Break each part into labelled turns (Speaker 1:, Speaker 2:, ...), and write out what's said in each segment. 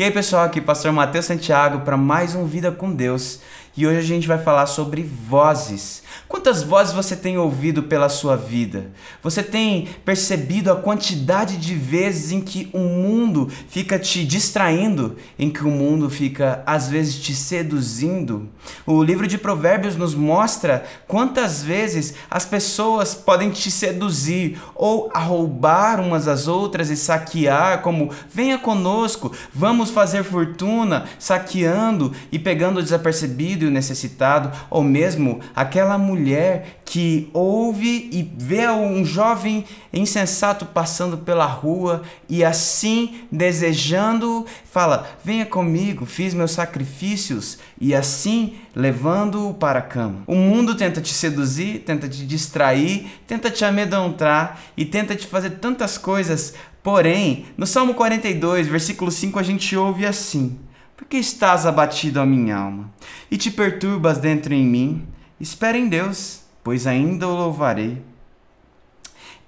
Speaker 1: E aí, pessoal, aqui Pastor Matheus Santiago para mais um Vida com Deus. E hoje a gente vai falar sobre vozes. Quantas vozes você tem ouvido pela sua vida? Você tem percebido a quantidade de vezes em que o mundo fica te distraindo, em que o mundo fica às vezes te seduzindo? O livro de Provérbios nos mostra quantas vezes as pessoas podem te seduzir ou roubar umas às outras e saquear, como venha conosco, vamos fazer fortuna, saqueando e pegando desapercebido necessitado, ou mesmo aquela mulher que ouve e vê um jovem insensato passando pela rua e assim desejando, fala: Venha comigo, fiz meus sacrifícios, e assim levando-o para a cama. O mundo tenta te seduzir, tenta te distrair, tenta te amedrontar e tenta te fazer tantas coisas. Porém, no Salmo 42, versículo 5, a gente ouve assim: por que estás abatido a minha alma? E te perturbas dentro em mim? Espera em Deus, pois ainda o louvarei.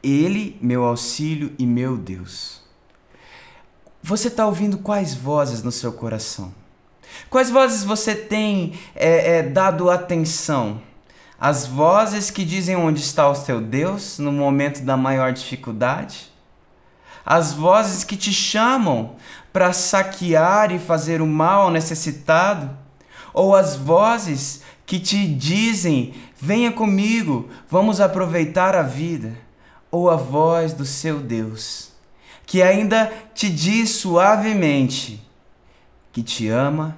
Speaker 1: Ele, meu auxílio e meu Deus. Você está ouvindo quais vozes no seu coração? Quais vozes você tem é, é, dado atenção? As vozes que dizem onde está o seu Deus no momento da maior dificuldade? As vozes que te chamam para saquear e fazer o mal ao necessitado, ou as vozes que te dizem: venha comigo, vamos aproveitar a vida, ou a voz do seu Deus, que ainda te diz suavemente que te ama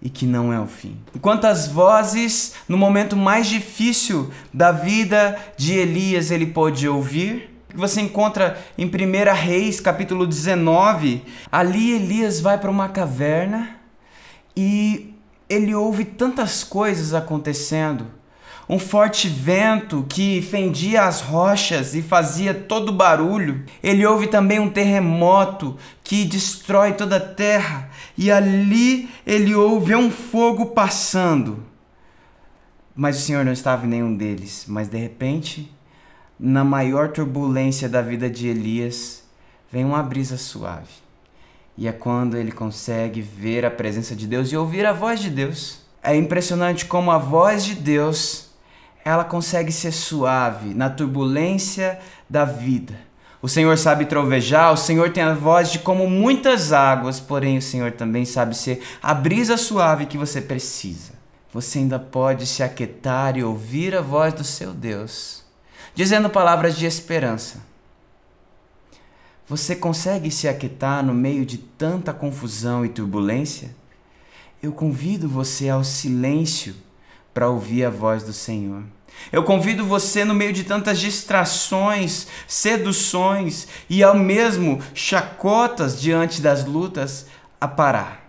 Speaker 1: e que não é o fim. Enquanto as vozes, no momento mais difícil da vida de Elias, ele pôde ouvir, que você encontra em 1 Reis, capítulo 19. Ali Elias vai para uma caverna e ele ouve tantas coisas acontecendo. Um forte vento que fendia as rochas e fazia todo barulho. Ele ouve também um terremoto que destrói toda a terra. E ali ele ouve um fogo passando. Mas o Senhor não estava em nenhum deles. Mas de repente na maior turbulência da vida de Elias, vem uma brisa suave. E é quando ele consegue ver a presença de Deus e ouvir a voz de Deus. É impressionante como a voz de Deus, ela consegue ser suave na turbulência da vida. O Senhor sabe trovejar, o Senhor tem a voz de como muitas águas, porém o Senhor também sabe ser a brisa suave que você precisa. Você ainda pode se aquietar e ouvir a voz do seu Deus dizendo palavras de esperança. Você consegue se aquietar no meio de tanta confusão e turbulência? Eu convido você ao silêncio para ouvir a voz do Senhor. Eu convido você, no meio de tantas distrações, seduções e ao mesmo chacotas diante das lutas, a parar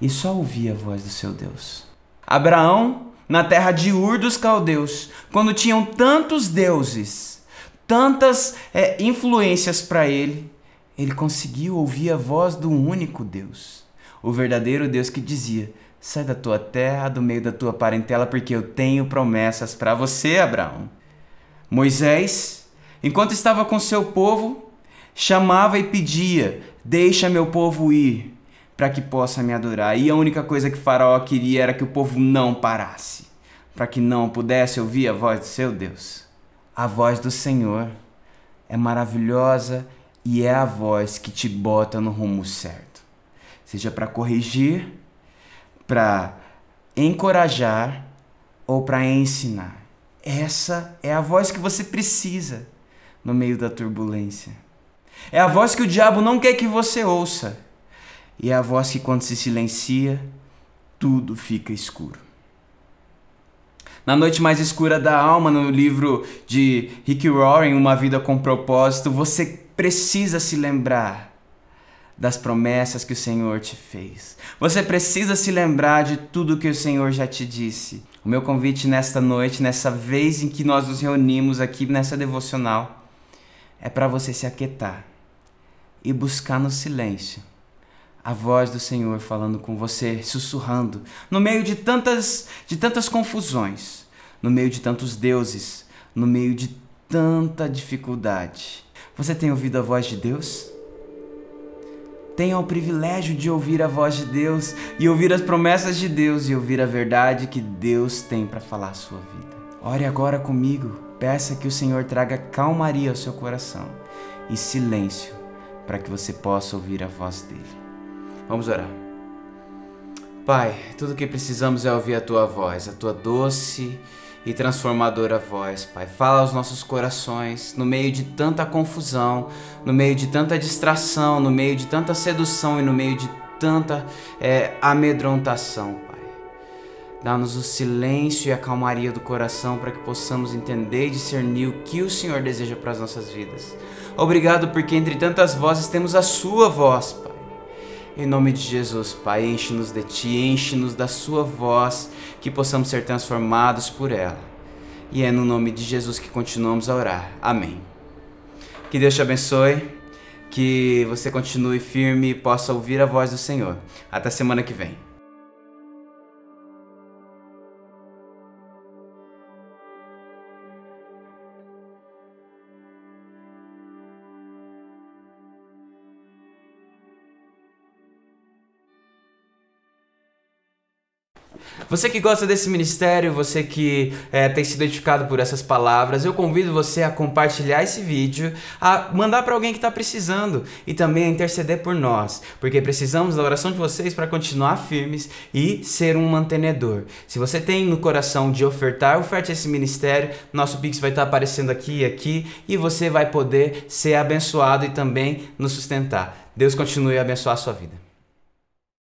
Speaker 1: e só ouvir a voz do seu Deus. Abraão na terra de Ur dos Caldeus, quando tinham tantos deuses, tantas é, influências para ele, ele conseguiu ouvir a voz do único Deus, o verdadeiro Deus que dizia: Sai da tua terra, do meio da tua parentela, porque eu tenho promessas para você, Abraão. Moisés, enquanto estava com seu povo, chamava e pedia: Deixa meu povo ir para que possa me adorar. E a única coisa que Faraó queria era que o povo não parasse, para que não pudesse ouvir a voz do seu Deus. A voz do Senhor é maravilhosa e é a voz que te bota no rumo certo. Seja para corrigir, para encorajar ou para ensinar. Essa é a voz que você precisa no meio da turbulência. É a voz que o diabo não quer que você ouça e é a voz que, quando se silencia, tudo fica escuro. Na noite mais escura da alma, no livro de Rick Warren, Uma Vida com Propósito, você precisa se lembrar das promessas que o Senhor te fez. Você precisa se lembrar de tudo que o Senhor já te disse. O meu convite nesta noite, nessa vez em que nós nos reunimos aqui nessa devocional, é para você se aquietar e buscar no silêncio a voz do Senhor falando com você, sussurrando, no meio de tantas, de tantas confusões, no meio de tantos deuses, no meio de tanta dificuldade. Você tem ouvido a voz de Deus? Tenha o privilégio de ouvir a voz de Deus e ouvir as promessas de Deus e ouvir a verdade que Deus tem para falar à sua vida. Ore agora comigo, peça que o Senhor traga calmaria ao seu coração e silêncio para que você possa ouvir a voz dele. Vamos orar. Pai, tudo o que precisamos é ouvir a tua voz, a tua doce e transformadora voz, Pai. Fala aos nossos corações no meio de tanta confusão, no meio de tanta distração, no meio de tanta sedução e no meio de tanta é, amedrontação, Pai. Dá-nos o silêncio e a calmaria do coração para que possamos entender e discernir o que o Senhor deseja para as nossas vidas. Obrigado porque entre tantas vozes temos a Sua voz, Pai. Em nome de Jesus, Pai, enche-nos de Ti, enche-nos da Sua voz, que possamos ser transformados por ela. E é no nome de Jesus que continuamos a orar. Amém. Que Deus te abençoe, que você continue firme e possa ouvir a voz do Senhor. Até semana que vem. Você que gosta desse ministério, você que é, tem se identificado por essas palavras, eu convido você a compartilhar esse vídeo, a mandar para alguém que está precisando e também a interceder por nós, porque precisamos da oração de vocês para continuar firmes e ser um mantenedor. Se você tem no coração de ofertar, oferte esse ministério, nosso Pix vai estar tá aparecendo aqui e aqui e você vai poder ser abençoado e também nos sustentar. Deus continue a abençoar a sua vida.